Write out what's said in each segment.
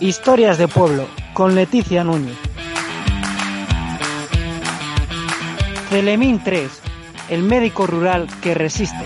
Historias de Pueblo con Leticia Núñez. Celemín 3, el médico rural que resiste.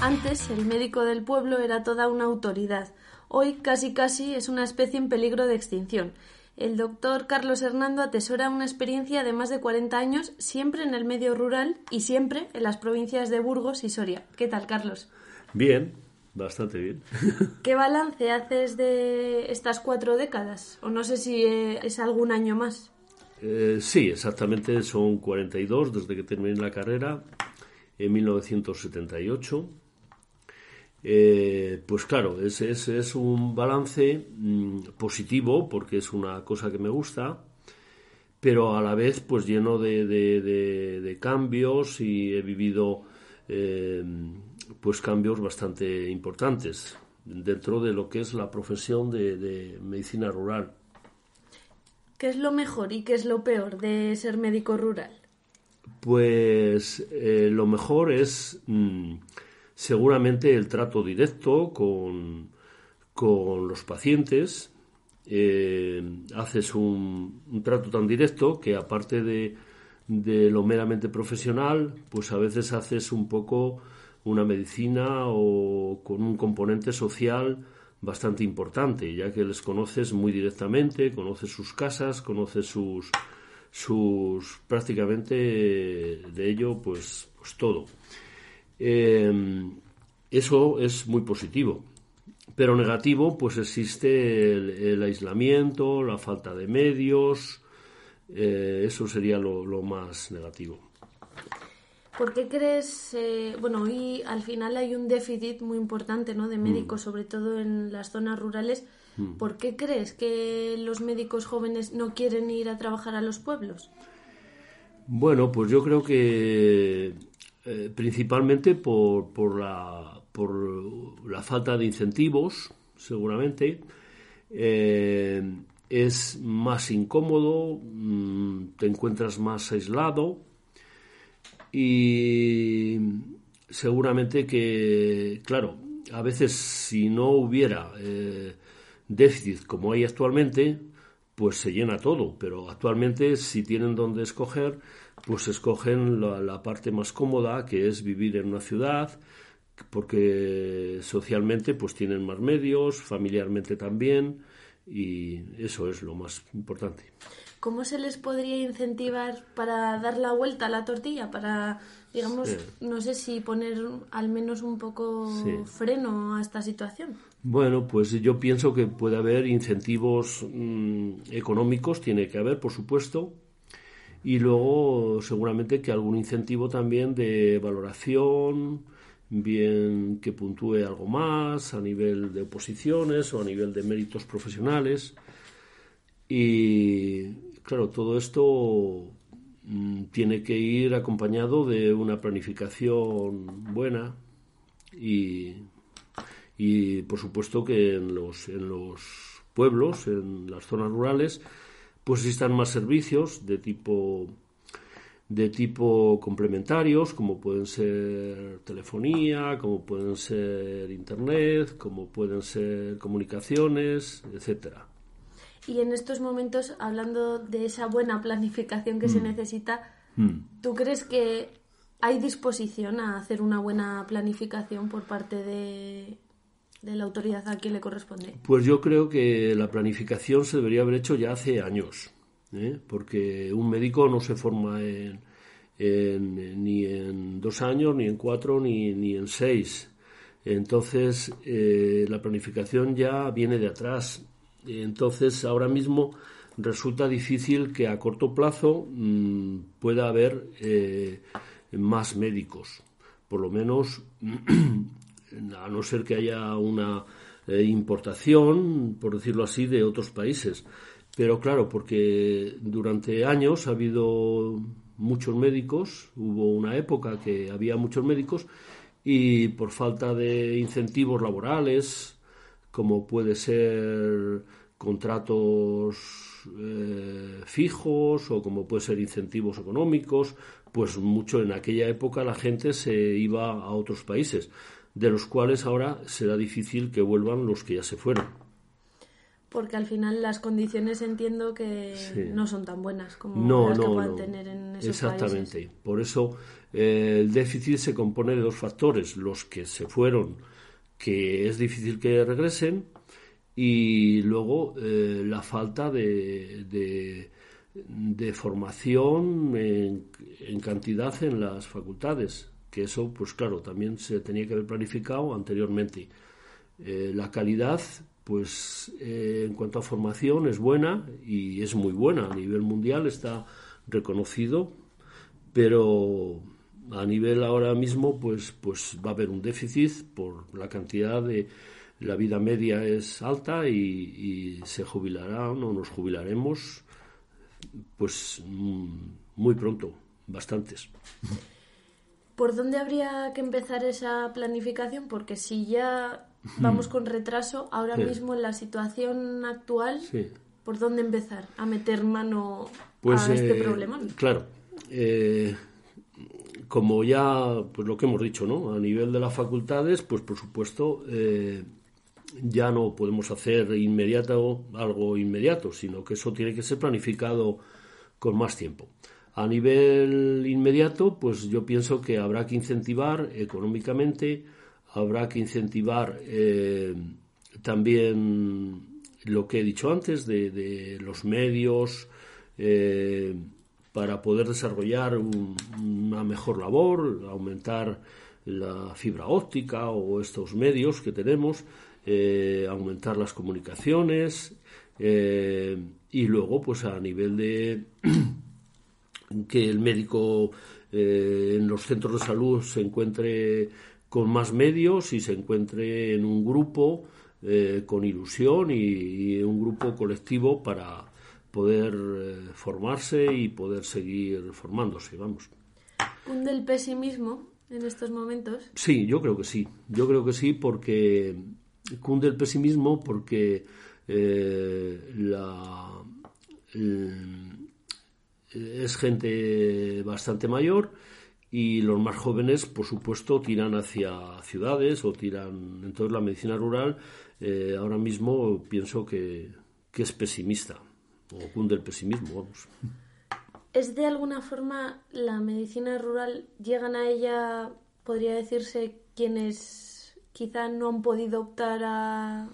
Antes, el médico del pueblo era toda una autoridad. Hoy casi casi es una especie en peligro de extinción. El doctor Carlos Hernando atesora una experiencia de más de 40 años siempre en el medio rural y siempre en las provincias de Burgos y Soria. ¿Qué tal, Carlos? Bien, bastante bien. ¿Qué balance haces de estas cuatro décadas? O no sé si eh, es algún año más. Eh, sí, exactamente, son 42 desde que terminé la carrera en 1978 eh, pues claro, es, es, un balance mm, positivo porque es una cosa que me gusta, pero a la vez pues lleno de, de, cambios y he vivido eh, pues cambios bastante importantes dentro de lo que es la profesión de, medicina rural. ¿Qué es lo mejor y qué es lo peor de ser médico rural? Pues eh, lo mejor es... Mm, seguramente el trato directo con, los pacientes. Eh, haces un, trato tan directo que aparte de, de, lo meramente profesional, pues a veces haces un poco una medicina o con un componente social bastante importante, ya que les conoces muy directamente, conoces sus casas, conoces sus, sus prácticamente de ello pues, pues todo. Eh, eso es muy positivo. Pero negativo, pues existe el, aislamiento, la falta de medios, eh, eso sería lo, más negativo. ¿Por qué crees, eh, bueno, hoy al final hay un déficit muy importante ¿no? de médicos, mm. sobre todo en las zonas rurales? Mm. ¿Por qué crees que los médicos jóvenes no quieren ir a trabajar a los pueblos? Bueno, pues yo creo que eh, principalmente por, por, la, por la falta de incentivos, seguramente. Eh, es más incómodo, mm, te encuentras más aislado y seguramente que, claro, a veces si no hubiera eh, déficit como hay actualmente, pues se llena todo, pero actualmente si tienen donde escoger, pues escogen la, parte más cómoda, que es vivir en una ciudad, porque socialmente pues tienen más medios, familiarmente también, y eso es lo más importante. ¿Cómo se les podría incentivar para dar la vuelta a la tortilla? Para, digamos, no sé si poner al menos un poco freno a esta situación. Bueno, pues yo pienso que puede haber incentivos mm, económicos, tiene que haber, por supuesto, y luego seguramente que algún incentivo también de valoración, bien que puntúe algo más a nivel de oposiciones o a nivel de méritos profesionales. Y claro, todo esto mm, tiene que ir acompañado de una planificación buena y, y por supuesto que en los, en los pueblos, en las zonas rurales, pues existan más servicios de tipo de tipo complementarios, como pueden ser telefonía, como pueden ser internet, como pueden ser comunicaciones, etcétera. Y en estos momentos, hablando de esa buena planificación que se mm. necesita, mm. ¿tú crees que hay disposición a hacer una buena planificación por parte de, de la autoridad a quien le corresponde? Pues yo creo que la planificación se debería haber hecho ya hace años, ¿eh? porque un médico no se forma en, ni en dos años, ni en cuatro, ni, ni en seis. Entonces, eh, la planificación ya viene de atrás. Entonces, ahora mismo resulta difícil que a corto plazo mm, pueda haber eh, más médicos. Por lo menos a no ser que haya una eh, importación, por decirlo así, de otros países. Pero claro, porque durante años ha habido muchos médicos, hubo una época que había muchos médicos y por falta de incentivos laborales, como puede ser contratos eh, fijos o como puede ser incentivos económicos, pues mucho en aquella época la gente se iba a otros países de los cuales ahora será difícil que vuelvan los que ya se fueron. Porque al final las condiciones entiendo que no son tan buenas como las que puedan tener en esos Exactamente. Por eso eh, el déficit se compone de dos factores: los que se fueron, que es difícil que regresen, y luego eh, la falta de, de, formación en, cantidad en las facultades, que eso, pues claro, también se tenía que haber planificado anteriormente. Eh, la calidad, pues eh, en cuanto a formación, es buena y es muy buena. A nivel mundial está reconocido, pero a nivel ahora mismo, pues, pues va a haber un déficit por la cantidad de la vida media es alta y, se jubilará o no nos jubilaremos pues mm, muy pronto, bastantes. ¿Por dónde habría que empezar esa planificación? Porque si ya vamos con retraso, ahora mismo en la situación actual, ¿por dónde empezar a meter mano pues, a este eh, problema? Claro. Eh, como ya, pues lo que hemos dicho, ¿no? A nivel de las facultades, pues por supuesto, eh, ya no podemos hacer inmediato algo inmediato, sino que eso tiene que ser planificado con más tiempo. A nivel inmediato, pues yo pienso que habrá que incentivar económicamente, habrá que incentivar eh, también lo que he dicho antes de, los medios eh, para poder desarrollar una mejor labor, aumentar la fibra óptica o estos medios que tenemos eh, aumentar las comunicaciones y luego pues a nivel de que el médico eh, en los centros de salud se encuentre con más medios y se encuentre en un grupo con ilusión y, un grupo colectivo para poder formarse y poder seguir formándose, vamos. ¿Un del pesimismo en estos momentos? Sí, yo creo que sí. Yo creo que sí porque cunde el pesimismo porque eh, la, es gente bastante mayor y los más jóvenes, por supuesto, tiran hacia ciudades o tiran. Entonces, la medicina rural eh, ahora mismo pienso que, que, es pesimista o cunde el pesimismo, vamos. ¿Es de alguna forma la medicina rural, llegan a ella, podría decirse, quienes quizá no han podido optar a,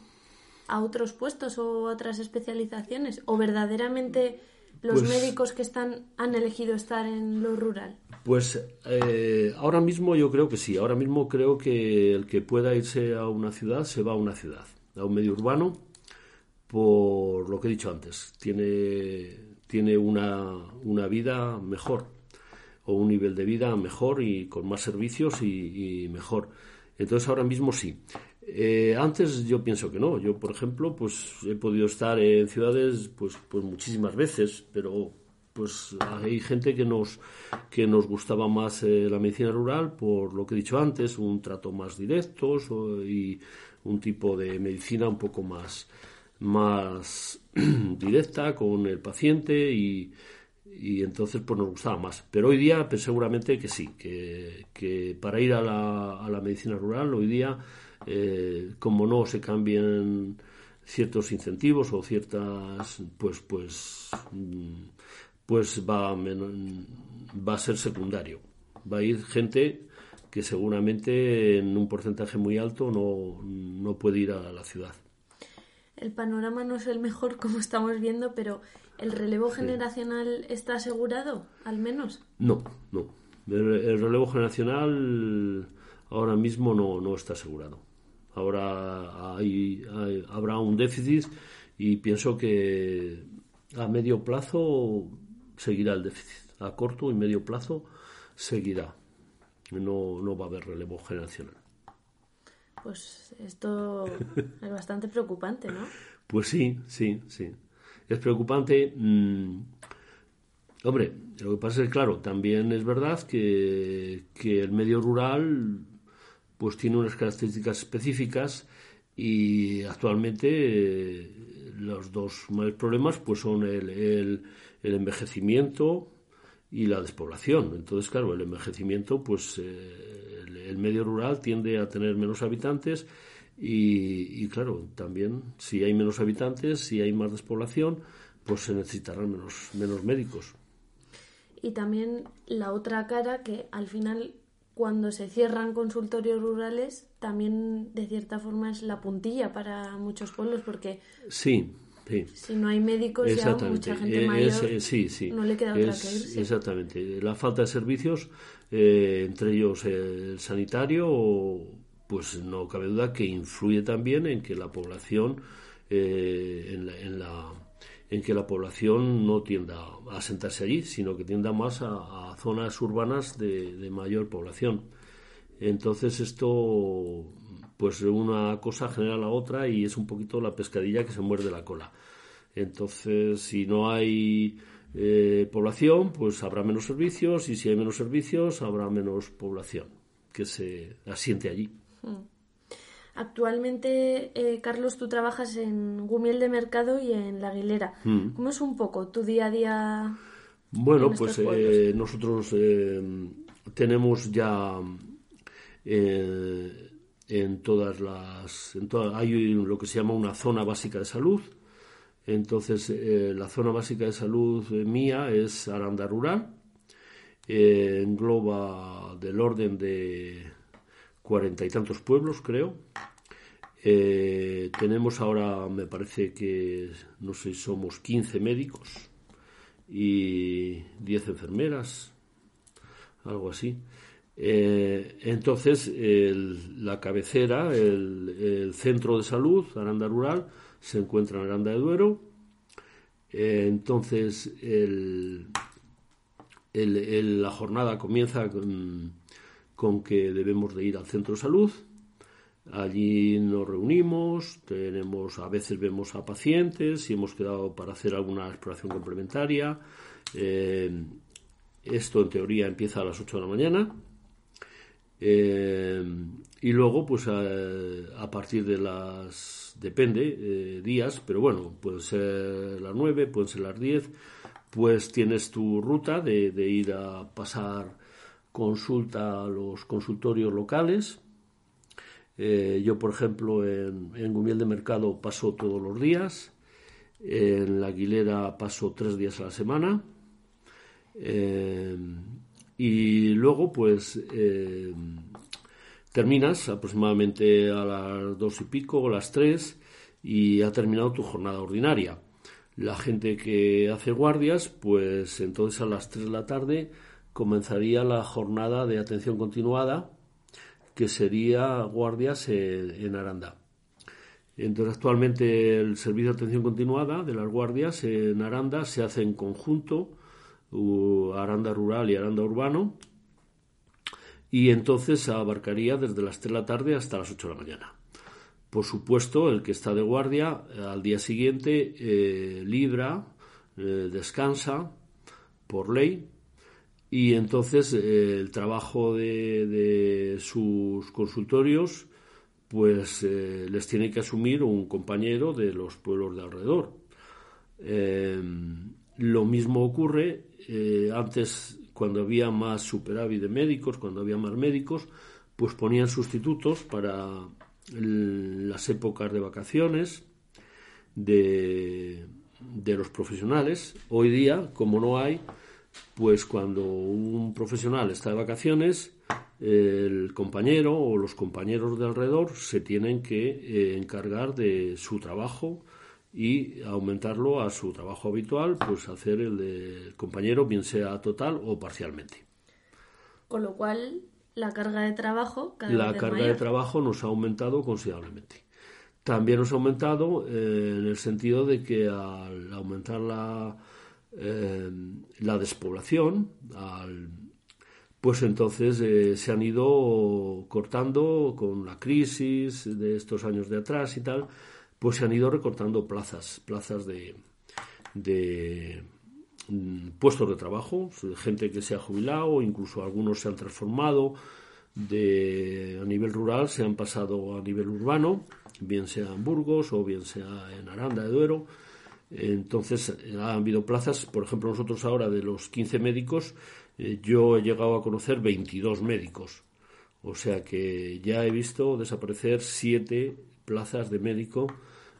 a otros puestos o otras especializaciones? ¿O verdaderamente los pues médicos que están han elegido estar en lo rural? Pues eh, ahora mismo yo creo que sí. Ahora mismo creo que el que pueda irse a una ciudad se va a una ciudad, a un medio urbano, por lo que he dicho antes. Tiene, tiene una, una vida mejor o un nivel de vida mejor y con más servicios y mejor. Entonces ahora mismo sí. Eh, antes yo pienso que no. Yo, por ejemplo, pues he podido estar en ciudades pues, pues muchísimas veces, pero pues hay gente que nos que nos gustaba más eh, la medicina rural por lo que he dicho antes, un trato más directo y un tipo de medicina un poco más más directa con el paciente y, y entonces pues nos gustaba más. Pero hoy día pues, seguramente que sí, que, que para ir a la, a la, medicina rural hoy día, eh, como no se cambian ciertos incentivos o ciertas, pues, pues, mm, pues va, va a ser secundario. Va a ir gente que seguramente en un porcentaje muy alto no, no puede ir a la ciudad. El panorama no es el mejor como estamos viendo, pero ¿El relevo generacional está asegurado, al menos? No, no. El, relevo generacional ahora mismo no, no está asegurado. Ahora hay, habrá un déficit y pienso que a medio plazo seguirá el déficit. A corto y medio plazo seguirá. No, no va a haber relevo generacional. Pues esto es bastante preocupante, ¿no? Pues sí, sí, sí es preocupante. Mm, hombre, lo que pasa es que, claro, también es verdad que, el medio rural pues tiene unas características específicas y actualmente eh, los dos mayores problemas pues son el, el, envejecimiento y la despoblación. Entonces, claro, el envejecimiento, pues eh, el, medio rural tiende a tener menos habitantes y, claro, también si hay menos habitantes, si hay más despoblación, pues se necesitarán menos, menos médicos. Y también la otra cara que al final cuando se cierran consultorios rurales también de cierta forma es la puntilla para muchos pueblos porque sí si no hay médicos, ya mucha gente mayor eh, no le queda otra que irse. Exactamente. La falta de servicios, eh, entre ellos el sanitario, pues no cabe duda que influye también en que la población, eh, en, la, en, que la población no tienda a sentarse allí, sino que tienda más a, zonas urbanas de, de mayor población. Entonces esto pues una cosa genera la otra y es un poquito la pescadilla que se muerde la cola. Entonces, si no hay eh, población, pues habrá menos servicios y si hay menos servicios, habrá menos población que se asiente allí. Hmm. Actualmente, eh, Carlos, tú trabajas en Gumiel de Mercado y en La Aguilera. Hmm. ¿Cómo es un poco tu día a día? Bueno, pues eh, nosotros tenemos ya en todas las en hay lo que se llama una zona básica de salud entonces eh, la zona básica de salud eh, mía es Aranda Rural eh, engloba del orden de cuarenta y tantos pueblos creo tenemos ahora me parece que no sé somos 15 médicos y 10 enfermeras algo así eh, entonces, la cabecera, el, centro de salud, Aranda Rural, se encuentra en Aranda de Duero. Eh, entonces, la jornada comienza con, con, que debemos de ir al centro de salud. Allí nos reunimos, tenemos, a veces vemos a pacientes, y hemos quedado para hacer alguna exploración complementaria. Eh, esto en teoría empieza a las 8 de la mañana eh, y luego, pues a, partir de las, depende, eh, días, pero bueno, pueden ser las 9, pueden ser las 10, pues tienes tu ruta de, ir a pasar consulta a los consultorios locales. Eh, yo, por ejemplo, en, en Gumiel de Mercado paso todos los días, en La Aguilera paso tres días a la semana. Y luego, pues, eh, terminas aproximadamente a las dos y pico o las tres y ha terminado tu jornada ordinaria. La gente que hace guardias, pues entonces a las tres de la tarde comenzaría la jornada de atención continuada, que sería guardias en, Aranda. Entonces, actualmente el servicio de atención continuada de las guardias en Aranda se hace en conjunto Aranda Rural y Aranda Urbano, y entonces abarcaría desde las 3 de la tarde hasta las 8 de la mañana. Por supuesto, el que está de guardia eh, al día siguiente eh, libra, eh, descansa por ley y entonces el trabajo de, sus consultorios pues les tiene que asumir un compañero de los pueblos de alrededor. lo mismo ocurre eh, antes, cuando había más superávit de médicos, cuando había más médicos, pues ponían sustitutos para las épocas de vacaciones de, de los profesionales. Hoy día, como no hay, pues cuando un profesional está de vacaciones, el compañero o los compañeros de alrededor se tienen que eh, encargar de su trabajo y aumentarlo a su trabajo habitual, pues hacer el del compañero, bien sea total o parcialmente. Con lo cual, la carga de trabajo cada La carga de trabajo nos ha aumentado considerablemente. También nos ha aumentado eh, en el sentido de que al aumentar la, eh, la despoblación, pues entonces eh, se han ido cortando con la crisis de estos años de atrás y tal, pues se han ido recortando plazas, plazas de, mm, puestos de trabajo, gente que se ha jubilado, incluso algunos se han transformado a nivel rural, se han pasado a nivel urbano, bien sea en Burgos o bien sea en Aranda de Duero. Entonces, ha habido plazas, por ejemplo, nosotros ahora de los 15 médicos, eh, yo he llegado a conocer 22 médicos. O sea que ya he visto desaparecer siete plazas de médico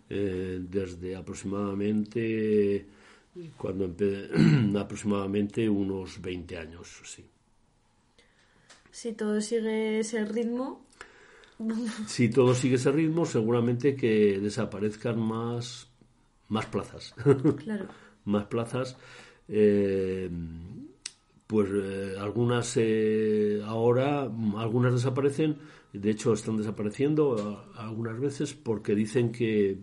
eh, desde aproximadamente cuando aproximadamente unos 20 años, sí. Si todo sigue ese ritmo. si todo sigue ese ritmo, seguramente que desaparezcan más, más plazas. Claro. más plazas. Eh, pues eh, algunas eh, ahora, algunas desaparecen, de hecho están desapareciendo algunas veces porque dicen que,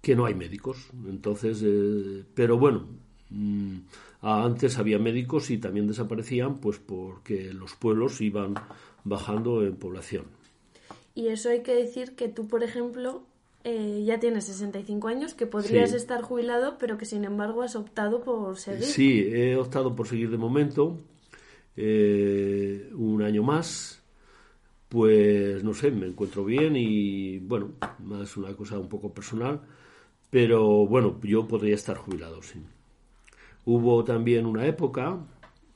que no hay médicos. Entonces, eh, pero bueno, mm, antes había médicos y también desaparecían pues porque los pueblos iban bajando en población. Y eso hay que decir que tú, por ejemplo, eh, ya tienes 65 años, que podrías estar jubilado, pero que sin embargo has optado por seguir. Sí, he optado por seguir de momento eh, un año más. Pues no sé, me encuentro bien y bueno, es una cosa un poco personal, pero bueno, yo podría estar jubilado, sí. Hubo también una época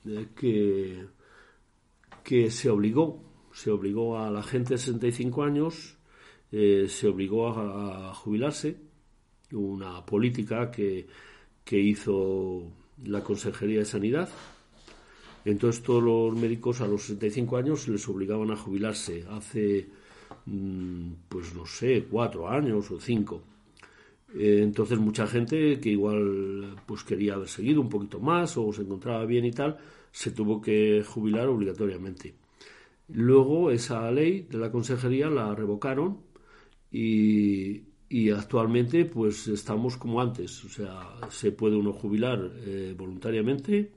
eh, que, que se obligó, se obligó a la gente de 65 años eh, se obligó a, jubilarse, una política que, que hizo la Consejería de Sanidad. Entonces todos los médicos a los 65 años les obligaban a jubilarse hace, mm, pues no sé, cuatro años o cinco. Eh, entonces mucha gente que igual pues quería haber seguido un poquito más o se encontraba bien y tal, se tuvo que jubilar obligatoriamente. Luego esa ley de la consejería la revocaron y, actualmente pues estamos como antes, o sea, se puede uno jubilar eh, voluntariamente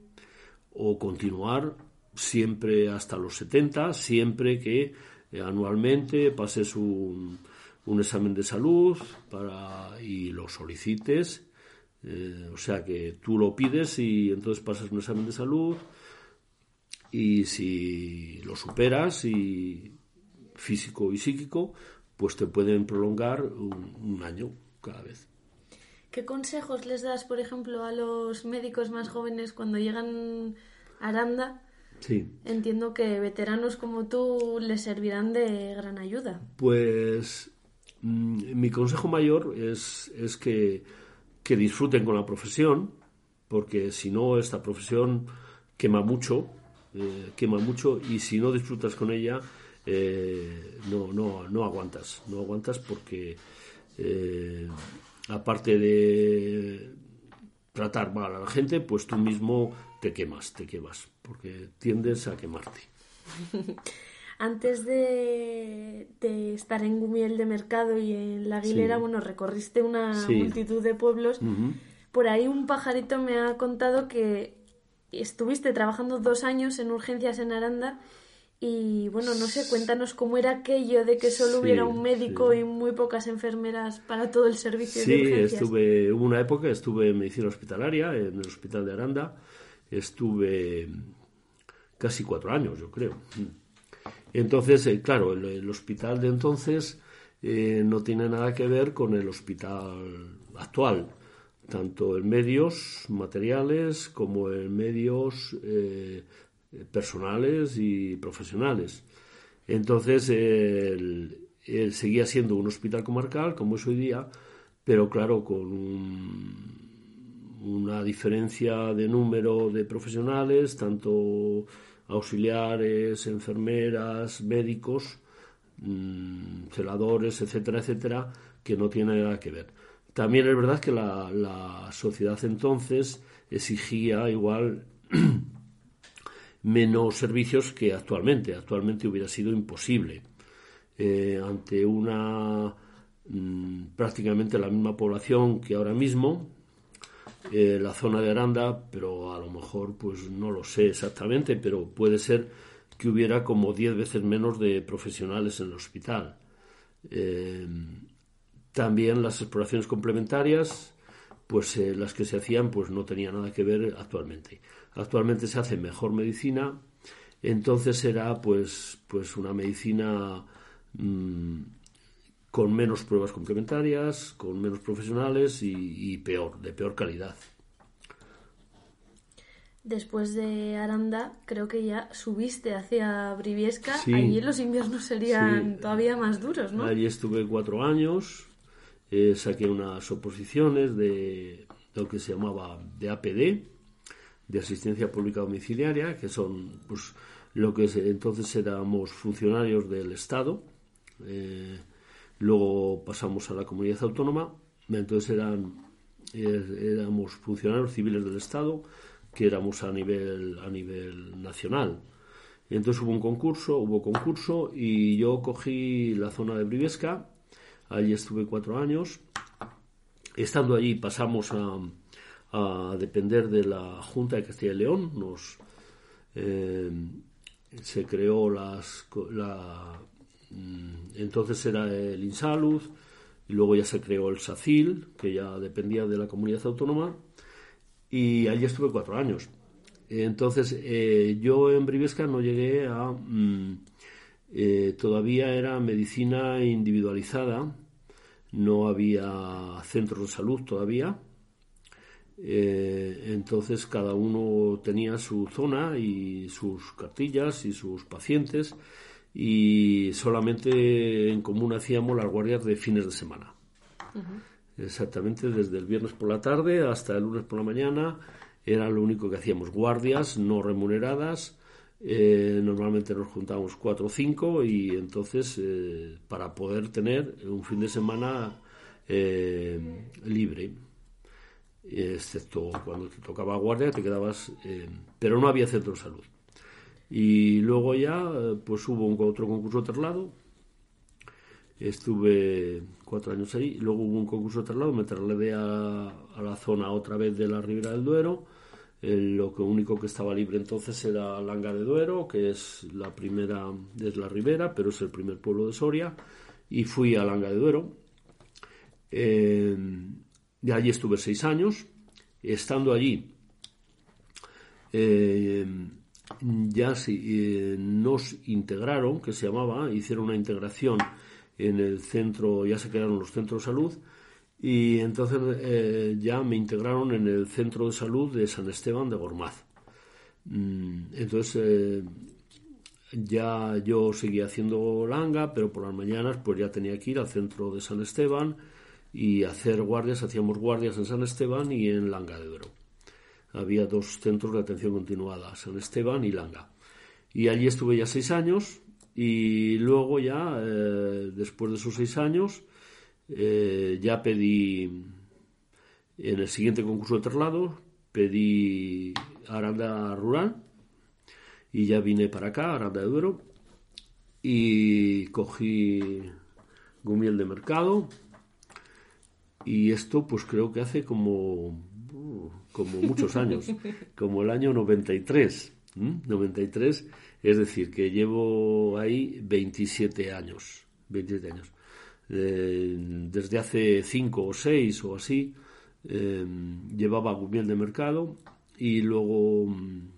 o continuar siempre hasta los 70, siempre que eh, anualmente pases un, un, examen de salud para, y lo solicites. Eh, o sea que tú lo pides y entonces pasas un examen de salud y si lo superas y físico y psíquico, pues te pueden prolongar un, año cada vez. ¿Qué consejos les das, por ejemplo, a los médicos más jóvenes cuando llegan a Aranda? Sí. Entiendo que veteranos como tú les servirán de gran ayuda. Pues mm, mi consejo mayor es, es que, que, disfruten con la profesión, porque si no, esta profesión quema mucho, eh, quema mucho, y si no disfrutas con ella, eh, no, no, no aguantas, no aguantas porque eh, aparte de tratar mal a la gente, pues tú mismo te quemas, te quemas, porque tiendes a quemarte. Antes de, estar en Gumiel de Mercado y en La Aguilera, bueno, recorriste una multitud de pueblos. Por ahí un pajarito me ha contado que estuviste trabajando dos años en urgencias en Aranda y bueno, no sé, cuéntanos cómo era aquello de que solo hubiera un médico y muy pocas enfermeras para todo el servicio de urgencias. Sí, estuve, hubo una época, estuve en medicina hospitalaria, en el hospital de Aranda, estuve casi cuatro años, yo creo. Entonces, eh, claro, el, hospital de entonces eh, no tiene nada que ver con el hospital actual, tanto en medios materiales como en medios eh, personales y profesionales. Entonces, él, seguía siendo un hospital comarcal, como es hoy día, pero claro, con una diferencia de número de profesionales, tanto auxiliares, enfermeras, médicos, mm, celadores, etcétera, etcétera, que no tiene nada que ver. También es verdad que la sociedad entonces exigía igual menos servicios que actualmente. Actualmente hubiera sido imposible. Eh, ante una mm, prácticamente la misma población que ahora mismo, eh, la zona de Aranda, pero a lo mejor pues no lo sé exactamente, pero puede ser que hubiera como 10 veces menos de profesionales en el hospital. Eh, también las exploraciones complementarias, pues las que se hacían, pues no tenían nada que ver actualmente. Actualmente se hace mejor medicina, entonces será pues, pues una medicina mm, con menos pruebas complementarias, con menos profesionales y, peor, de peor calidad. Después de Aranda, creo que ya subiste hacia Briviesca. Allí los inviernos serían todavía más duros, ¿no? Allí estuve cuatro años, eh, saqué unas oposiciones de, lo que se llamaba de APD, de Asistencia Pública Domiciliaria, que son pues, lo que entonces éramos funcionarios del Estado. Eh, luego pasamos a la comunidad autónoma, entonces eran, er, éramos funcionarios civiles del Estado, que éramos a nivel, a nivel nacional. entonces hubo un concurso, hubo concurso y yo cogí la zona de Briviesca, allí estuve cuatro años. Estando allí pasamos a, a depender de la Junta de Castilla y León, nos, eh, se creó las, la, mm, entonces era el Insalud y luego ya se creó el SACIL, que ya dependía de la comunidad autónoma, y allí estuve cuatro años. Entonces, eh, yo en Briviesca no llegué a... Mm, eh, todavía era medicina individualizada, no había centros de salud todavía, eh, entonces cada uno tenía su zona y sus cartillas y sus pacientes y solamente en común hacíamos las guardias de fines de semana. Exactamente, desde el viernes por la tarde hasta el lunes por la mañana era lo único que hacíamos, guardias no remuneradas. Eh, normalmente nos juntábamos cuatro o cinco y entonces eh, para poder tener un fin de semana libre excepto cuando te tocaba guardia, te quedabas, eh, pero no había centro de salud. Y luego ya, eh, pues hubo otro concurso de traslado, estuve cuatro años ahí, luego hubo un concurso de traslado, me trasladé a, a la zona otra vez de la Ribera del Duero, lo único que estaba libre entonces era Langa de Duero, que es la primera, es la Ribera, pero es el primer pueblo de Soria, y fui a Langa de Duero. De allí estuve seis años. Estando allí, eh, ya eh, nos integraron, que se llamaba, hicieron una integración en el centro, ya se crearon los centros de salud, y entonces eh, ya me integraron en el centro de salud de San Esteban de Gormaz. Mm, entonces ya yo seguía haciendo langa, pero por las mañanas pues ya tenía que ir al centro de San Esteban y hacer guardias, hacíamos guardias en San Esteban y en Langa de Duero. Había dos centros de atención continuada, San Esteban y Langa. Y allí estuve ya seis años y luego ya, eh, después de esos seis años, eh, ya pedí, en el siguiente concurso de traslado, pedí Aranda Rural y ya vine para acá, Aranda de Duero, y cogí Gumiel de Mercado, y esto pues creo que hace como, como muchos años, como el año 93. 93, es decir, que llevo ahí 27 años. 27 años. Eh, desde hace 5 o 6 o así, eh, llevaba Gumiel de mercado y luego mm,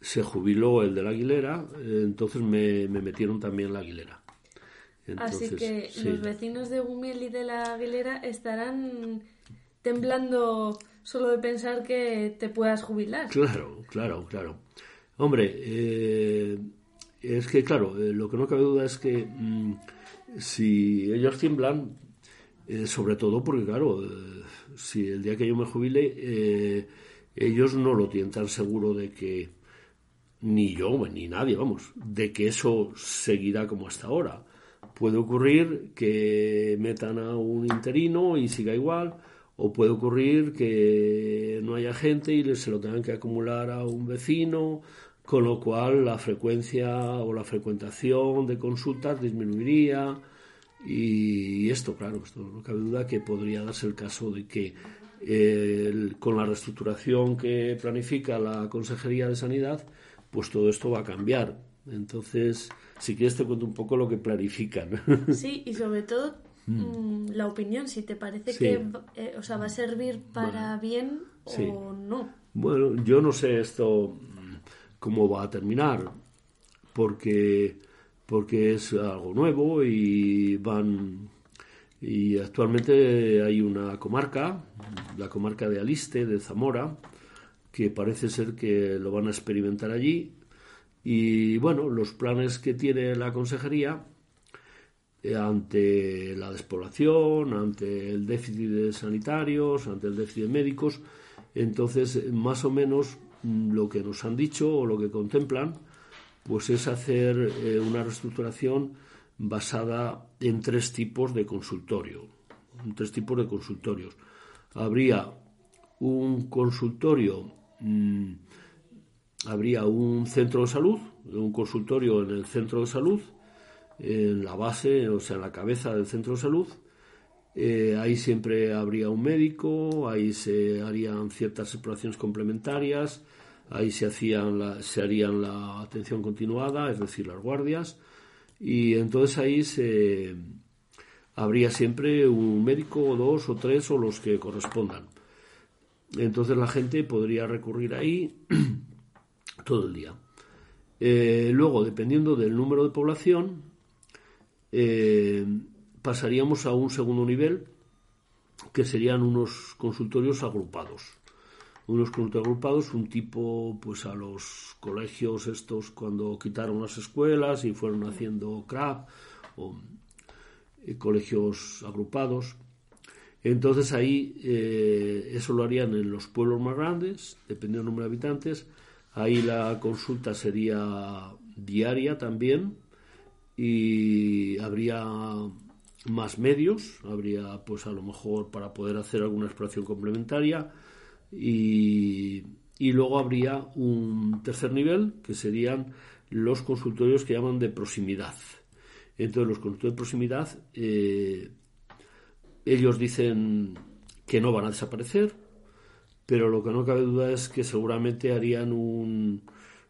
se jubiló el de la Aguilera, eh, entonces me, me metieron también la Aguilera. Así que los vecinos de Gumiel y de la Aguilera estarán temblando solo de pensar que te puedas jubilar. Claro, claro, claro. Hombre, eh, es que claro, eh, lo que no cabe duda es que mm, si ellos tiemblan, eh, sobre todo porque claro, si el día que yo me jubile, ellos no lo tienen tan seguro de que ni yo ni nadie, vamos, de que eso seguirá como hasta ahora Puede ocurrir que metan a un interino y siga igual, o puede ocurrir que no haya gente y se lo tengan que acumular a un vecino, con lo cual la frecuencia o la frecuentación de consultas disminuiría. Y esto, claro, esto no cabe duda que podría darse el caso de que con la reestructuración que planifica la Consejería de Sanidad, pues todo esto va a cambiar. Entonces, si quieres te cuento un poco lo que planifican. Sí, y sobre todo mm. Mm, la opinión, si te parece que eh, o sea, va a servir para bien o no. Bueno, yo no sé esto mm, cómo va a terminar, porque, porque es algo nuevo y van Y actualmente hay una comarca, la comarca de Aliste, de Zamora, que parece ser que lo van a experimentar allí. Y bueno, los planes que tiene la consejería eh, ante la despoblación, ante el déficit de sanitarios, ante el déficit de médicos, entonces más o menos mm, lo que nos han dicho o lo que contemplan, pues es hacer eh, una reestructuración basada en tres tipos de consultorio, tres tipos de consultorios. Habría un consultorio, mm, habría un centro de salud, un consultorio en el centro de salud, en la base, o sea, en la cabeza del centro de salud. Eh, ahí siempre habría un médico, ahí se harían ciertas exploraciones complementarias, ahí se, hacían se harían la atención continuada, es decir, las guardias y entonces ahí se habría siempre un médico o dos o tres o los que correspondan. Entonces la gente podría recurrir ahí todo el día. Eh, luego, dependiendo del número de población, eh, pasaríamos a un segundo nivel, que serían unos consultorios agrupados unos conjuntos agrupados, un tipo pues a los colegios estos cuando quitaron las escuelas y fueron haciendo CRAP o eh, colegios agrupados. Entonces ahí eso lo harían en los pueblos más grandes, dependiendo del número de habitantes. Ahí la consulta sería diaria también y habría más medios, habría pues a lo mejor para poder hacer alguna exploración complementaria y, luego habría un tercer nivel que serían los consultorios que llaman de proximidad. Entonces los consultorios de proximidad, eh, ellos dicen que no van a desaparecer, pero lo que no cabe duda es que seguramente harían un,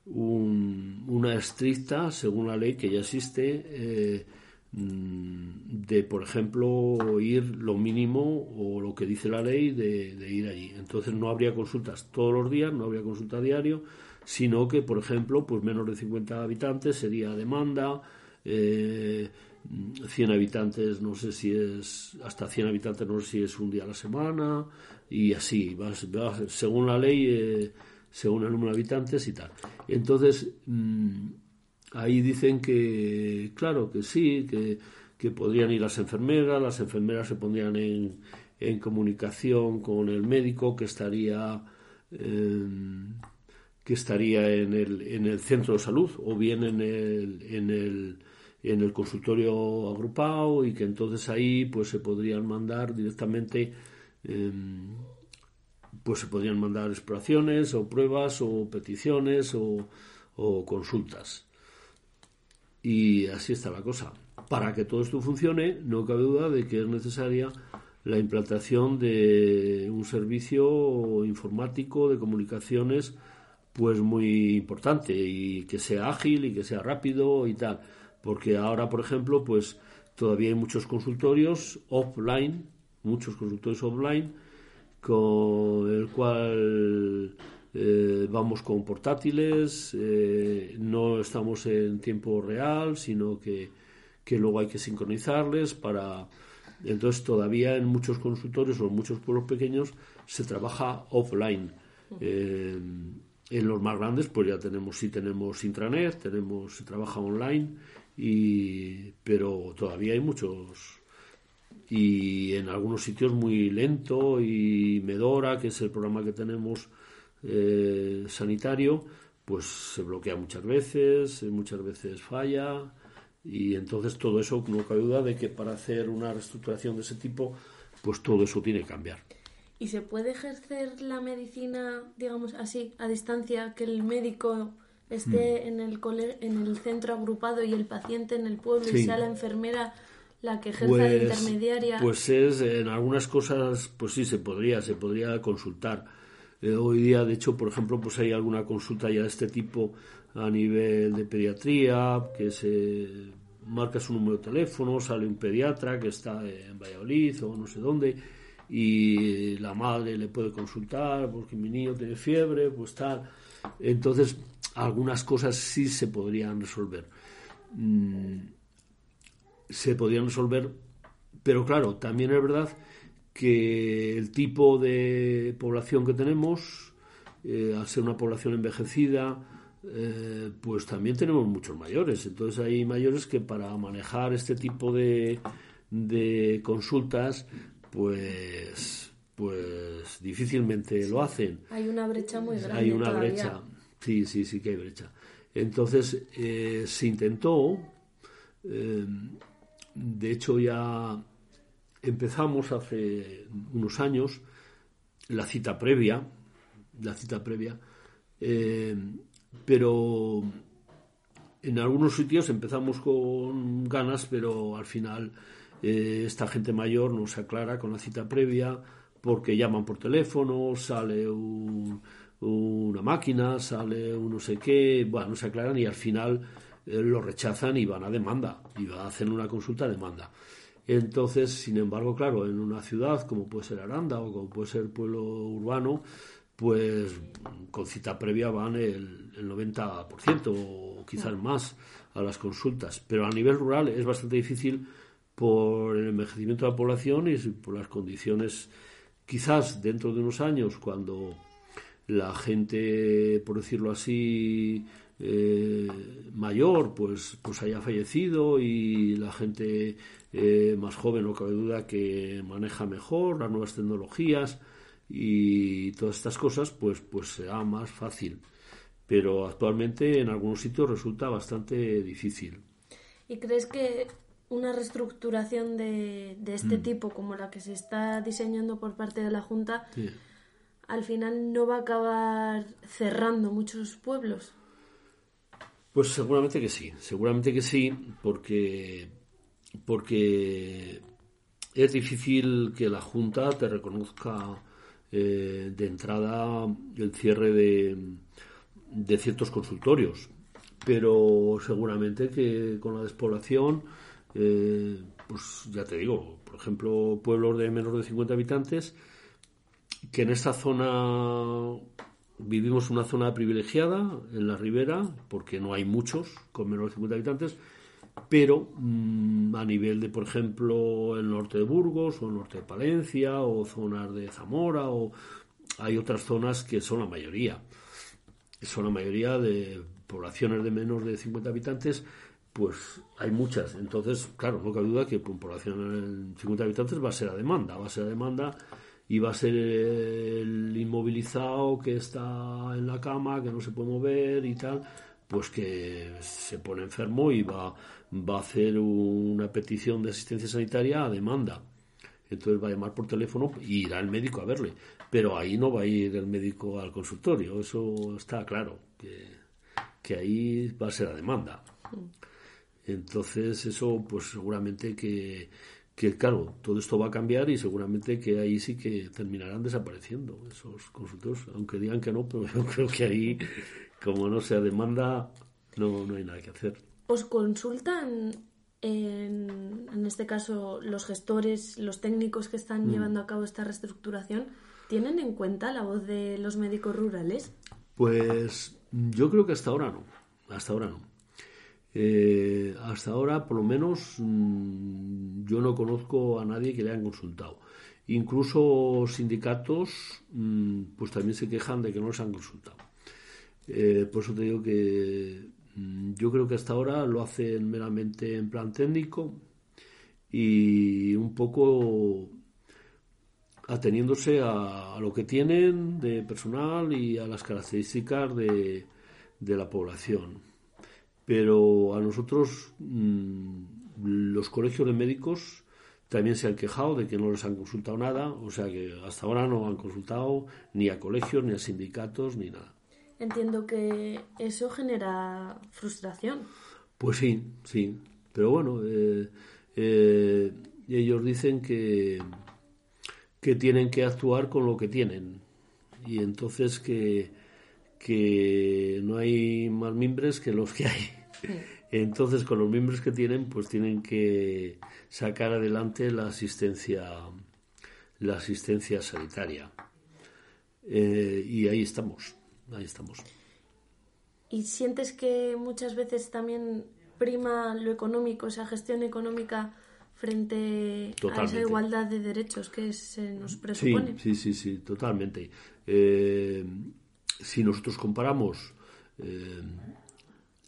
una estricta, según la ley que ya existe, eh, Mm, de, por ejemplo, ir lo mínimo o lo que dice la ley de, ir allí. Entonces no habría consultas todos los días, no habría consulta diario, sino que, por ejemplo, pues menos de 50 habitantes sería demanda, eh, 100 habitantes, no sé si es, hasta 100 habitantes, no sé si es un día a la semana, y así, según la ley, eh, según el número de habitantes y tal. Entonces, mm, Ahí dicen que, claro, que sí, que, que podrían ir las enfermeras, las enfermeras se pondrían en, en comunicación con el médico que estaría, em, que estaría en, el, en el centro de salud o bien en el, en el, en el consultorio agrupado y que entonces ahí pues se podrían mandar directamente em, pues se podrían mandar exploraciones o pruebas o peticiones o, o consultas. Y así está la cosa. Para que todo esto funcione, no cabe duda de que es necesaria la implantación de un servicio informático de comunicaciones pues muy importante y que sea ágil y que sea rápido y tal porque ahora por ejemplo pues todavía hay muchos consultorios offline muchos consultorios offline con el cual eh, vamos con portátiles, eh, no estamos en tiempo real, sino que, luego hay que sincronizarles para... Entonces todavía en muchos consultorios o en muchos pueblos pequeños se trabaja offline. Eh, en los más grandes pues ya tenemos, sí tenemos intranet, tenemos, se trabaja online, y, pero todavía hay muchos y en algunos sitios muy lento y Medora, que es el programa que tenemos eh, sanitario, pues se bloquea muchas veces, eh, muchas veces falla y entonces todo eso no cabe duda de que para hacer una reestructuración de ese tipo, pues todo eso tiene que cambiar. ¿Y se puede ejercer la medicina, digamos así, a distancia, que el médico esté hmm. en, el en el centro agrupado y el paciente en el pueblo y sea la enfermera la que ejerza de pues, intermediaria? Pues es, en algunas cosas, pues sí, se podría, se podría consultar eh, hoy día, de hecho, por ejemplo, pues hay alguna consulta ya de este tipo a nivel de pediatría, que se marca su número de teléfono, sale un pediatra que está en Valladolid o no sé dónde, y la madre le puede consultar porque mi niño tiene fiebre, pues tal. Entonces, algunas cosas sí se podrían resolver. Mm, se podrían resolver pero claro, también es verdad que el tipo de población que tenemos, eh, al ser una población envejecida, eh, pues también tenemos muchos mayores. Entonces hay mayores que para manejar este tipo de, de consultas, pues, pues difícilmente lo hacen. Hay una brecha muy grande. Hay una brecha, sí, sí, sí que hay brecha. Entonces eh, se intentó, de hecho ya empezamos hace unos años la cita previa, la cita previa, eh, pero en algunos sitios empezamos con ganas, pero al final eh, esta gente mayor no se aclara con la cita previa porque llaman por teléfono, sale una máquina, sale un no sé qué, bueno, no se aclaran y al final eh, lo rechazan y van a demanda, y van a hacer una consulta a demanda. Entonces, sin embargo, claro, en una ciudad como puede ser Aranda o como puede ser pueblo urbano, pues con cita previa van el, 90% o quizás más a las consultas. Pero a nivel rural es bastante difícil por el envejecimiento de la población y por las condiciones, quizás dentro de unos años, cuando la gente, por decirlo así, eh, mayor pues pues haya fallecido y la gente eh, más joven no cabe duda que maneja mejor las nuevas tecnologías y todas estas cosas pues pues será más fácil. Pero actualmente en algunos sitios resulta bastante difícil. Y crees que una reestructuración de, de este mm. tipo como la que se está diseñando por parte de la junta al final no va a acabar cerrando muchos pueblos pues seguramente que sí, seguramente que sí, porque, porque es difícil que la Junta te reconozca eh, de entrada el cierre de, ciertos consultorios, pero seguramente que con la despoblación, eh, pues ya te digo, por ejemplo, pueblos de menos de 50 habitantes, que en esta zona vivimos una zona privilegiada en la ribera, porque no hay muchos con menos de 50 habitantes, pero mm, a nivel de, por ejemplo, el norte de Burgos o el norte de Palencia o zonas de Zamora, o hay otras zonas que son la mayoría. Son la mayoría de poblaciones de menos de 50 habitantes, pues hay muchas. Entonces, claro, no cabe duda que con población de 50 habitantes va a ser a demanda, va a ser a demanda y va a ser el inmovilizado que está en la cama, que no se puede mover y tal, pues que se pone enfermo y va, va a hacer una petición de asistencia sanitaria a demanda. Entonces va a llamar por teléfono y irá el médico a verle. Pero ahí no va a ir el médico al consultorio, eso está claro, que, que ahí va a ser a demanda. Entonces eso pues seguramente que que claro, todo esto va a cambiar y seguramente que ahí sí que terminarán desapareciendo esos consultores, aunque digan que no, pero yo creo que ahí, como no sea demanda, no, no hay nada que hacer. ¿Os consultan, en, en este caso, los gestores, los técnicos que están mm. llevando a cabo esta reestructuración, tienen en cuenta la voz de los médicos rurales? Pues yo creo que hasta ahora no, hasta ahora no. Eh, hasta ahora, por lo menos, mm, yo no conozco a nadie que le hayan consultado. Incluso sindicatos, mm, pues también se quejan de que no les han consultado. Eh, por eso te digo que mm, yo creo que hasta ahora lo hacen meramente en plan técnico y un poco ateniéndose a, lo que tienen de personal y a las características de la población pero a nosotros mm, los colegios de médicos también se han quejado de que no les han consultado nada, o sea que hasta ahora no han consultado ni a colegios, ni a sindicatos, ni nada. Entiendo que eso genera frustración. Pues sí, sí, pero bueno, eh, eh, ellos dicen que, que tienen que actuar con lo que tienen y entonces que, que no hay más mimbres que los que hay. Entonces, con los miembros que tienen, pues tienen que sacar adelante la asistencia, la asistencia sanitaria. Eh, y ahí estamos, ahí estamos. ¿Y sientes que muchas veces también prima lo económico, esa gestión económica, frente a esa igualdad de derechos que se nos presupone. Sí, sí, sí, totalmente. Eh, si nosotros comparamos eh,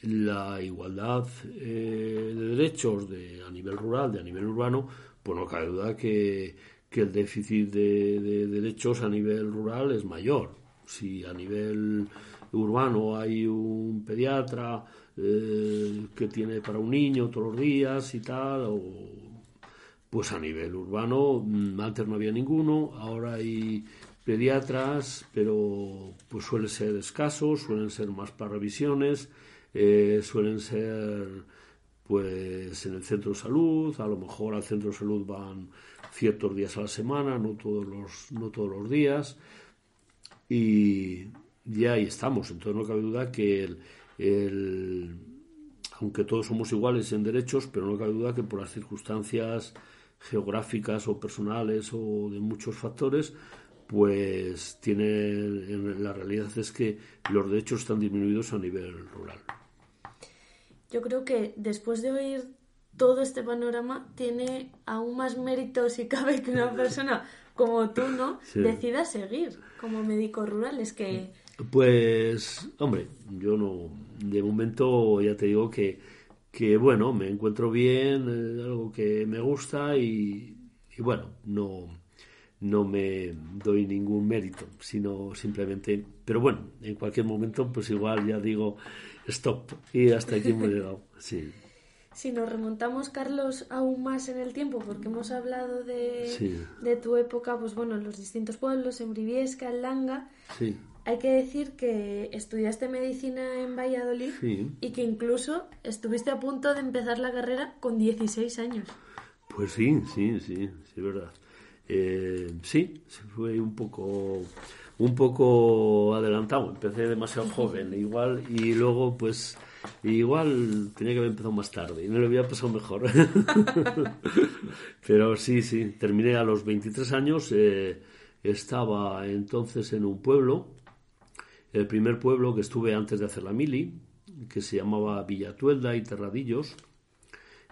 la igualdad eh, de derechos de, a nivel rural, de a nivel urbano, pues no cabe duda que, el déficit de, derechos a nivel rural es mayor. Si a nivel urbano hay un pediatra que tiene para un niño todos los días y tal, o pues a nivel urbano, antes no había ninguno, ahora hay pediatras, pero pues suelen ser escasos, suelen ser más para revisiones, eh, suelen ser pues en el centro de salud, a lo mejor al centro de salud van ciertos días a la semana, no todos los, no todos los días, y ya ahí estamos. Entonces no cabe duda que el, aunque todos somos iguales en derechos, pero no cabe duda que por las circunstancias geográficas o personales o de muchos factores, pues tiene la realidad es que los derechos están disminuidos a nivel rural. Yo creo que después de oír todo este panorama tiene aún más mérito si cabe que una persona como tú, ¿no? Decida seguir como médico rural. Es que... Pues, hombre, yo no... De momento ya te digo que que bueno, me encuentro bien, eh, algo que me gusta y, bueno, no, no me doy ningún mérito, sino simplemente, pero bueno, en cualquier momento pues igual ya digo stop y hasta aquí hemos llegado, sí. Si nos remontamos, Carlos, aún más en el tiempo, porque hemos hablado de, de tu época, pues bueno, en los distintos pueblos, en Briviesca, en Langa, sí. Hay que decir que estudiaste medicina en Valladolid y que incluso estuviste a punto de empezar la carrera con 16 años. Pues sí, sí, sí, sí, es verdad. Eh, sí, fue un poco un poco adelantado, empecé demasiado joven, igual, y luego pues igual tenía que haber empezado más tarde y me lo había pasado mejor. Pero sí, sí, terminé a los 23 años, eh, estaba entonces en un pueblo el primer pueblo que estuve antes de hacer la mili, que se llamaba Villatuelda y Terradillos.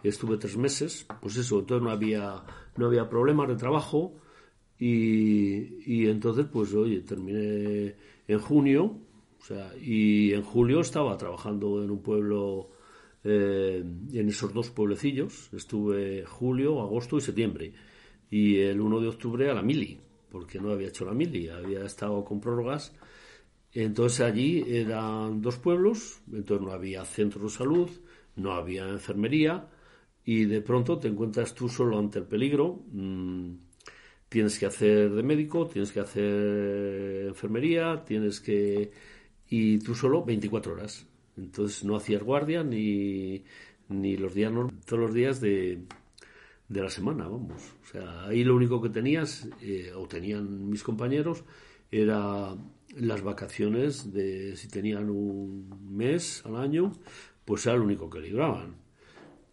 Estuve tres meses, pues eso, entonces no había, no había problemas de trabajo y, entonces, pues oye, terminé en junio, o sea, y en julio estaba trabajando en un pueblo, eh, en esos dos pueblecillos, estuve julio, agosto y septiembre, y el 1 de octubre a la mili, porque no había hecho la mili, había estado con prórrogas entonces allí eran dos pueblos, entonces no había centro de salud, no había enfermería y de pronto te encuentras tú solo ante el peligro. Mm, tienes que hacer de médico, tienes que hacer enfermería, tienes que... y tú solo 24 horas. Entonces no hacías guardia ni, ni los días, todos los días de, de la semana, vamos. O sea, ahí lo único que tenías, eh, o tenían mis compañeros, era las vacaciones de si tenían un mes al año, pues era lo único que libraban.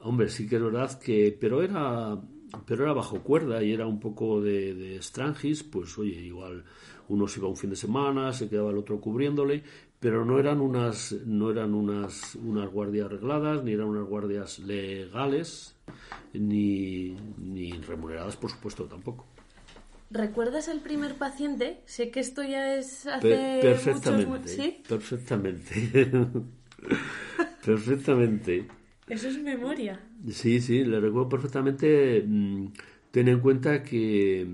Hombre, sí que es verdad que, pero era, pero era bajo cuerda y era un poco de, de strangis, pues oye, igual uno se iba un fin de semana, se quedaba el otro cubriéndole, pero no eran unas, no eran unas, unas guardias arregladas, ni eran unas guardias legales, ni, ni remuneradas, por supuesto, tampoco. ¿Recuerdas el primer paciente? Sé que esto ya es hace perfectamente, muchos... ¿Sí? Perfectamente. perfectamente. Eso es memoria. Sí, sí, le recuerdo perfectamente. Mm, ten en cuenta que,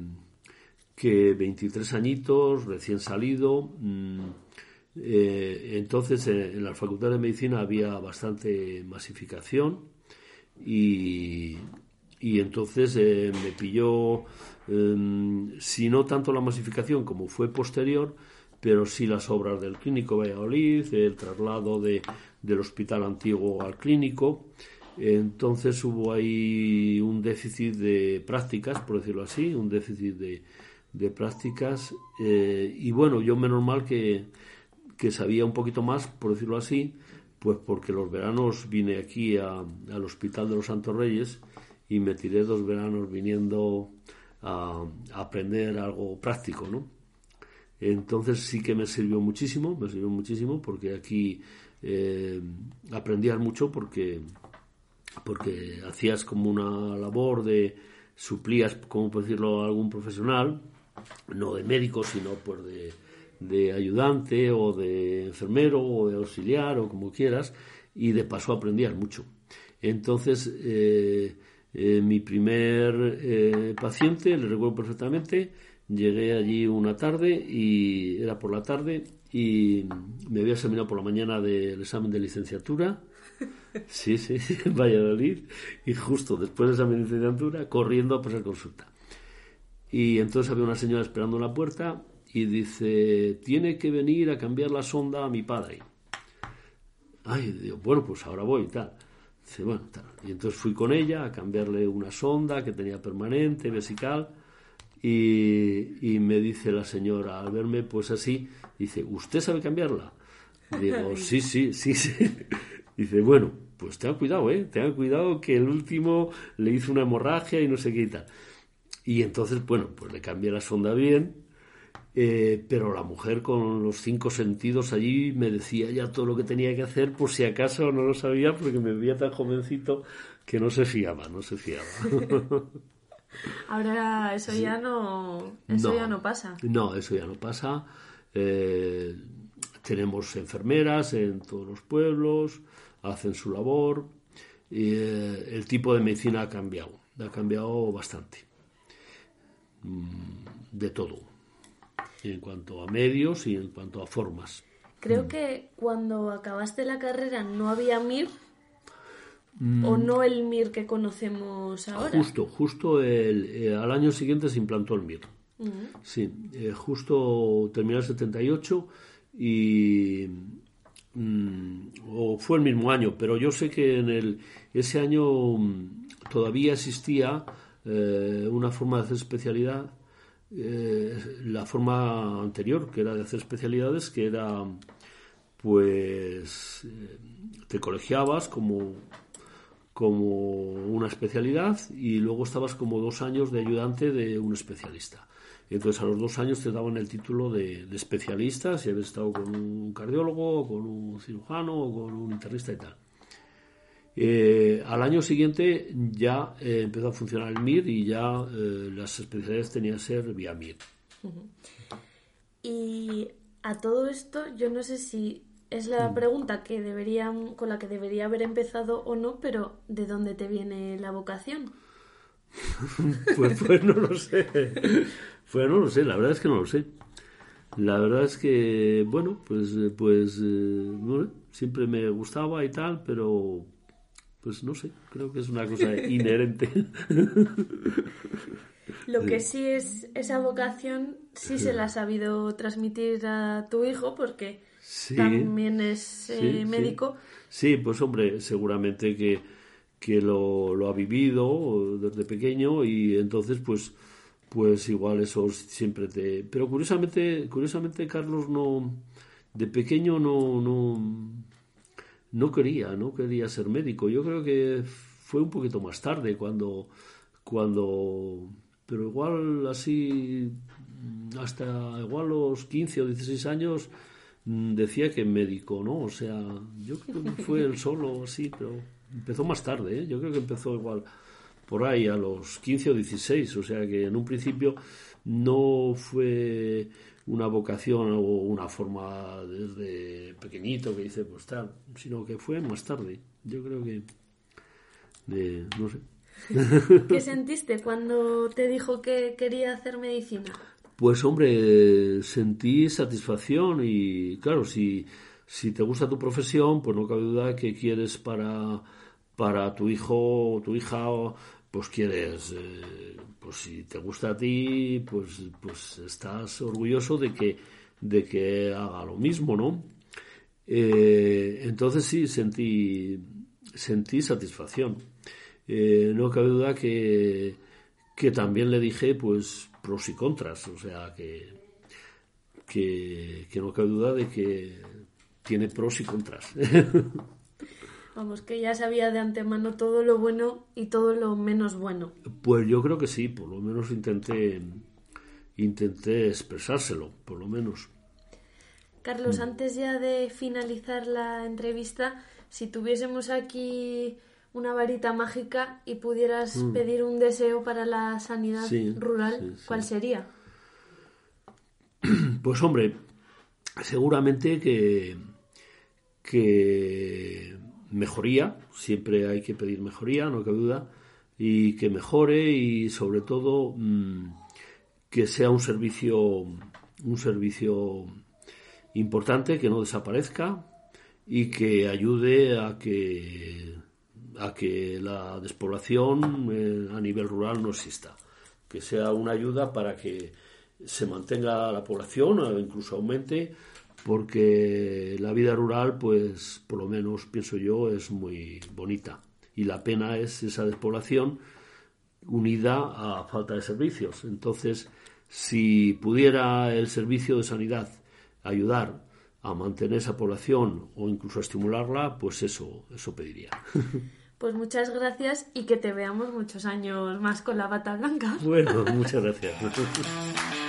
que 23 añitos, recién salido. Mm, eh, entonces en la Facultad de Medicina había bastante masificación y, y entonces eh, me pilló Em, si no tanto la masificación como fue posterior, pero sí las obras del clínico Valladolid, el traslado de, del hospital antiguo al clínico. Entonces hubo ahí un déficit de prácticas, por decirlo así, un déficit de, de prácticas. Eh, y bueno, yo menos mal que, que sabía un poquito más, por decirlo así, pues porque los veranos vine aquí al Hospital de los Santos Reyes y me tiré dos veranos viniendo a, aprender algo práctico, ¿no? Entonces sí que me sirvió muchísimo, me sirvió muchísimo porque aquí eh, aprendías mucho porque porque hacías como una labor de suplías, como decirlo, a algún profesional, no de médico, sino pues de, ayudante o de enfermero o de auxiliar o como quieras, y de paso aprendías mucho. Entonces, eh, eh, mi primer paciente, le recuerdo perfectamente, llegué allí una tarde y era por la tarde y me había examinado por la mañana del examen de licenciatura Sí, sí, en Valladolid. Y justo después de esa licenciatura, corriendo a pasar consulta. Y entonces había una señora esperando en la puerta y dice, tiene que venir a cambiar la sonda a mi padre. Ay, digo, bueno, pues ahora voy y tal. Dice, bueno, tal. Y entonces fui con ella a cambiarle una sonda que tenía permanente, vesical. Y, y me dice la señora, al verme pues así, dice, ¿usted sabe cambiarla? Digo, sí, sí, sí, sí. Dice, bueno, pues tenga cuidado, ¿eh? Tenga cuidado que el último le hizo una hemorragia y no sé qué y tal. Y entonces, bueno, pues le cambié la sonda bien, eh, pero la mujer con los cinco sentidos allí me decía ya todo lo que tenía que hacer por si acaso no lo sabía porque me veía tan jovencito que no se fiaba, no se fiaba. Ahora eso ya no eso ya no pasa. No, eso ya no pasa. Eh, tenemos enfermeras en todos los pueblos, hacen su labor y eh, el tipo de medicina ha cambiado, ha cambiado bastante, mm, de todo, en cuanto a medios y en cuanto a formas. Creo mm. que cuando acabaste la carrera no había MIR mm. o no el MIR que conocemos ahora. Justo, justo el, eh, al año siguiente se implantó el MIR. Sí, eh, justo terminó el 78 y Mm, o fue el mismo año, pero yo sé que en el, ese año mm, todavía existía eh, una forma de hacer especialidad, la forma anterior, que era de hacer especialidades, que era, pues, te colegiabas como, como una especialidad y luego estabas como dos años de ayudante de un especialista. Entonces a los dos años te daban el título de, especialista, si habías estado con un cardiólogo, con un cirujano, o con un internista y tal. Eh, al año siguiente ya eh, empezó a funcionar el MIR y ya eh, las especialidades tenían que ser vía MIR. Y a todo esto, yo no sé si es la mm. pregunta que debería, con la que debería haber empezado o no, pero ¿de dónde te viene la vocación? pues, pues no lo sé. Pues no lo sé, la verdad es que no lo sé. La verdad es que, bueno, pues, pues eh, siempre me gustaba y tal, pero pues no sé, creo que es una cosa inherente. Lo que sí es esa vocación, sí se la ha sabido transmitir a tu hijo, porque también es eh, médico. Sí. pues hombre, seguramente que, que lo, lo ha vivido desde pequeño y entonces pues pues igual eso siempre te... Pero curiosamente, curiosamente Carlos no, de pequeño no, no, no quería, no quería ser médico. Yo creo que fue un poquito más tarde cuando, cuando, pero igual así, hasta igual los 15 o 16 años decía que médico, ¿no? O sea, yo creo que fue el solo así, pero empezó más tarde, ¿eh? Yo creo que empezó igual por ahí a los 15 o 16, o sea que en un principio no fue una vocación o una forma desde pequeñito que dice pues tal, sino que fue más tarde. Yo creo que no sé. ¿Qué sentiste cuando te dijo que quería hacer medicina? Pues hombre, sentí satisfacción y claro, si, si te gusta tu profesión, pues no cabe duda que quieres para, para tu hijo o tu hija pues quieres, eh, pues si te gusta a ti, pues, pues estás orgulloso de que, de que haga lo mismo, ¿no? Eh, entonces sí, sentí, sentí satisfacción. Eh, no cabe duda que, que también le dije, pues, pros y contras, o sea, que, que, que no cabe duda de que tiene pros y contras. Vamos, que ya sabía de antemano todo lo bueno y todo lo menos bueno. Pues yo creo que sí, por lo menos intenté, intenté expresárselo, por lo menos. Carlos, mm. antes ya de finalizar la entrevista, si tuviésemos aquí una varita mágica y pudieras Mm. pedir un deseo para la sanidad Sí, rural, sí, sí. ¿cuál sería? Pues hombre, seguramente que, que mejoría, siempre hay que pedir mejoría, no cabe duda, y que mejore y sobre todo mm, que sea un servicio, un servicio importante, que no desaparezca y que ayude a que, a que la despoblación eh, a nivel rural no exista. Que sea una ayuda para que se mantenga la población o incluso aumente, porque la vida rural, pues por lo menos pienso yo, es muy bonita. Y la pena es esa despoblación unida a falta de servicios. Entonces, si pudiera el servicio de sanidad ayudar a mantener esa población o incluso a estimularla, pues eso, eso pediría. Pues muchas gracias y que te veamos muchos años más con la bata blanca. bueno, muchas gracias.